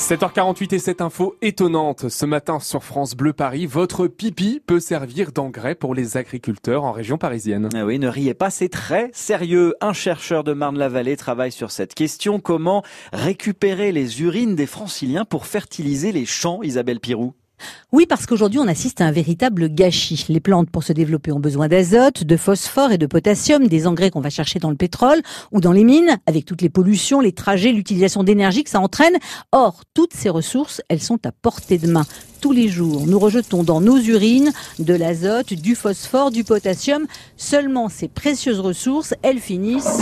7h48 et cette info étonnante. Ce matin sur France Bleu Paris, votre pipi peut servir d'engrais pour les agriculteurs en région parisienne. Ah oui, ne riez pas, c'est très sérieux. Un chercheur de Marne-la-Vallée travaille sur cette question. Comment récupérer les urines des franciliens pour fertiliser les champs, Isabelle Pirou? Oui, parce qu'aujourd'hui, on assiste à un véritable gâchis. Les plantes, pour se développer, ont besoin d'azote, de phosphore et de potassium, des engrais qu'on va chercher dans le pétrole ou dans les mines, avec toutes les pollutions, les trajets, l'utilisation d'énergie que ça entraîne. Or, toutes ces ressources, elles sont à portée de main. Tous les jours, nous rejetons dans nos urines de l'azote, du phosphore, du potassium. Seulement, ces précieuses ressources, elles finissent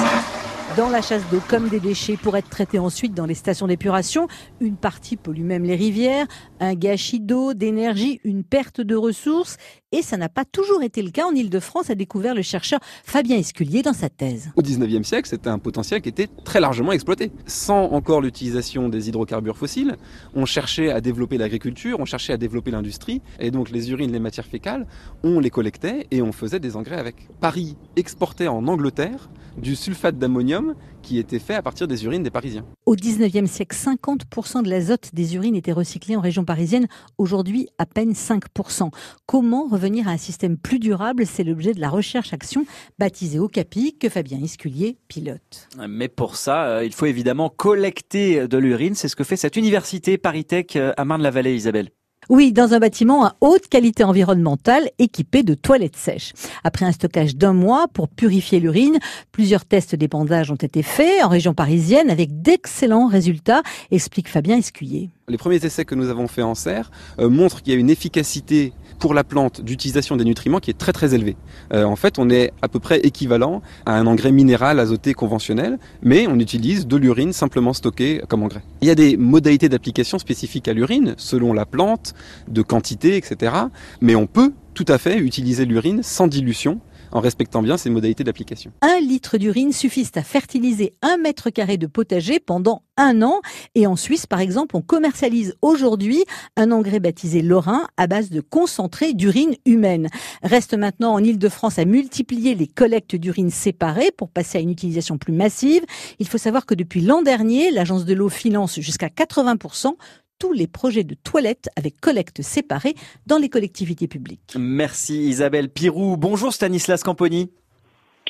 dans la chasse d'eau comme des déchets pour être traités ensuite dans les stations d'épuration. Une partie pollue même les rivières, un gâchis d'eau, d'énergie, une perte de ressources. Et ça n'a pas toujours été le cas en Ile-de-France, a découvert le chercheur Fabien Esculier dans sa thèse. Au 19e siècle, c'était un potentiel qui était très largement exploité. Sans encore l'utilisation des hydrocarbures fossiles, on cherchait à développer l'agriculture, on cherchait à développer l'industrie. Et donc les urines, les matières fécales, on les collectait et on faisait des engrais avec. Paris exportait en Angleterre du sulfate d'ammonium qui était fait à partir des urines des Parisiens. Au 19e siècle, 50% de l'azote des urines était recyclé en région parisienne. Aujourd'hui, à peine 5%. Comment revenir à un système plus durable? C'est l'objet de la recherche-action baptisée Ocapi que Fabien Esculier pilote. Mais pour ça, euh, il faut évidemment collecter de l'urine. C'est ce que fait cette université Paritech euh, à Marne-la-Vallée, Isabelle. Oui, dans un bâtiment à haute qualité environnementale équipé de toilettes sèches. Après un stockage d'un mois pour purifier l'urine, plusieurs tests d'épandage ont été faits en région parisienne avec d'excellents résultats, explique Fabien Escuyer. Les premiers essais que nous avons faits en serre euh, montrent qu'il y a une efficacité pour la plante d'utilisation des nutriments qui est très très élevé. Euh, en fait, on est à peu près équivalent à un engrais minéral azoté conventionnel, mais on utilise de l'urine simplement stockée comme engrais. Il y a des modalités d'application spécifiques à l'urine, selon la plante, de quantité, etc. Mais on peut tout à fait utiliser l'urine sans dilution en respectant bien ces modalités d'application. Un litre d'urine suffit à fertiliser un mètre carré de potager pendant un an. Et en Suisse, par exemple, on commercialise aujourd'hui un engrais baptisé Lorrain à base de concentré d'urine humaine. Reste maintenant en Ile-de-France à multiplier les collectes d'urine séparées pour passer à une utilisation plus massive. Il faut savoir que depuis l'an dernier, l'agence de l'eau finance jusqu'à 80% tous les projets de toilettes avec collecte séparée dans les collectivités publiques. Merci Isabelle Pirou. Bonjour Stanislas Camponi.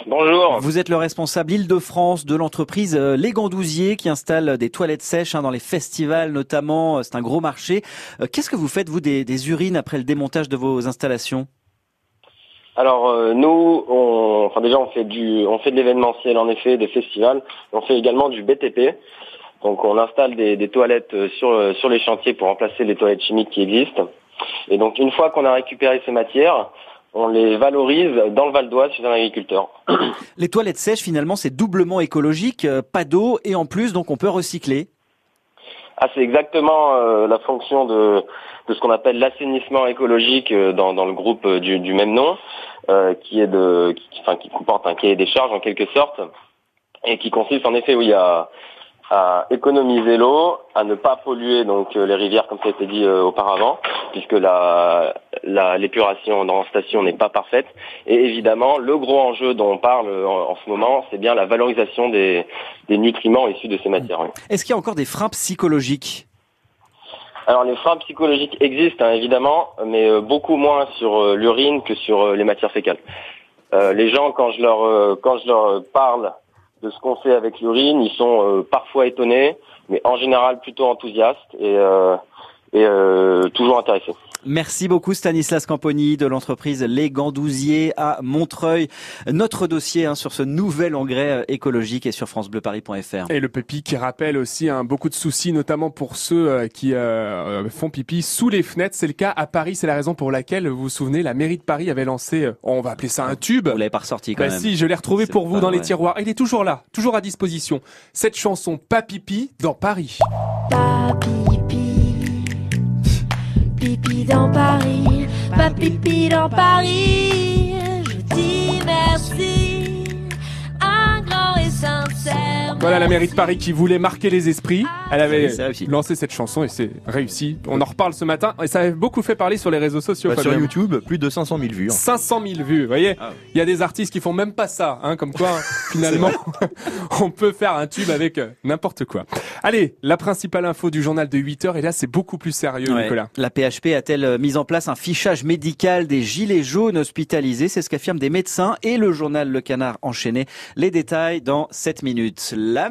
Bonjour. Vous êtes le responsable Île-de-France de l'entreprise euh, Les Gandousiers qui installe des toilettes sèches hein, dans les festivals notamment. C'est un gros marché. Euh, qu'est-ce que vous faites vous des, urines après le démontage de vos installations? Alors euh, nous, on, enfin déjà on fait du, on fait de l'événementiel en effet, des festivals. On fait également du BTP. Donc on installe des, toilettes euh, sur, euh, sur les chantiers pour remplacer les toilettes chimiques qui existent. Et donc une fois qu'on a récupéré ces matières, on les valorise dans le Val d'Oise chez un agriculteur. Les toilettes sèches, finalement, c'est doublement écologique, euh, pas d'eau et en plus, donc on peut recycler. Ah, c'est exactement la fonction de, de ce qu'on appelle l'assainissement écologique dans, dans le groupe du, du même nom, qui est de, qui, enfin, qui comporte un cahier des charges en quelque sorte, et qui consiste en effet, oui, à, à économiser l'eau, à ne pas polluer donc euh, les rivières comme ça a été dit euh, auparavant, puisque la, l'épuration dans la station n'est pas parfaite. Et évidemment, le gros enjeu dont on parle en, ce moment, c'est bien la valorisation des, nutriments issus de ces matières. Est-ce qu'il y a encore des freins psychologiques? Alors les freins psychologiques existent hein, évidemment, mais euh, beaucoup moins sur l'urine que sur les matières fécales. les gens, quand je leur quand je leur parle de ce qu'on fait avec l'urine. Ils sont euh, parfois étonnés, mais en général plutôt enthousiastes et, euh, et euh, toujours intéressés. Merci beaucoup Stanislas Camponi de l'entreprise Les Gandousiers à Montreuil. Notre dossier hein, sur ce nouvel engrais écologique est sur francebleuparis.fr. Et le pipi qui rappelle aussi hein, beaucoup de soucis, notamment pour ceux qui font pipi sous les fenêtres. C'est le cas à Paris. C'est la raison pour laquelle, vous vous souvenez, la mairie de Paris avait lancé, on va appeler ça un tube. Vous l'avez pas ressorti quand bah même. Si, je l'ai retrouvé pour vous dans les tiroirs. Il est toujours là, toujours à disposition. Cette chanson Pas pipi dans Paris. Pas pipi, pipi dans Paris, pas pipi dans Paris. Je dis merci, un grand et sincère Voilà la mairie de Paris qui voulait marquer les esprits. Elle avait lancé cette chanson et c'est réussi. On en reparle ce matin et ça a beaucoup fait parler sur les réseaux sociaux. Bah, sur. YouTube, plus de 500 000 vues. hein. 500 000 vues, vous voyez Ah. Il y a des artistes qui font même pas ça, hein, comme quoi, hein, finalement, on peut faire un tube avec euh, n'importe quoi. Allez, la principale info du journal de 8 heures, et là, c'est beaucoup plus sérieux, Ouais. Nicolas. La PHP a-t-elle euh, mis en place un fichage médical des gilets jaunes hospitalisés? C'est ce qu'affirment des médecins et le journal Le Canard enchaîné. Les détails dans 7 minutes. La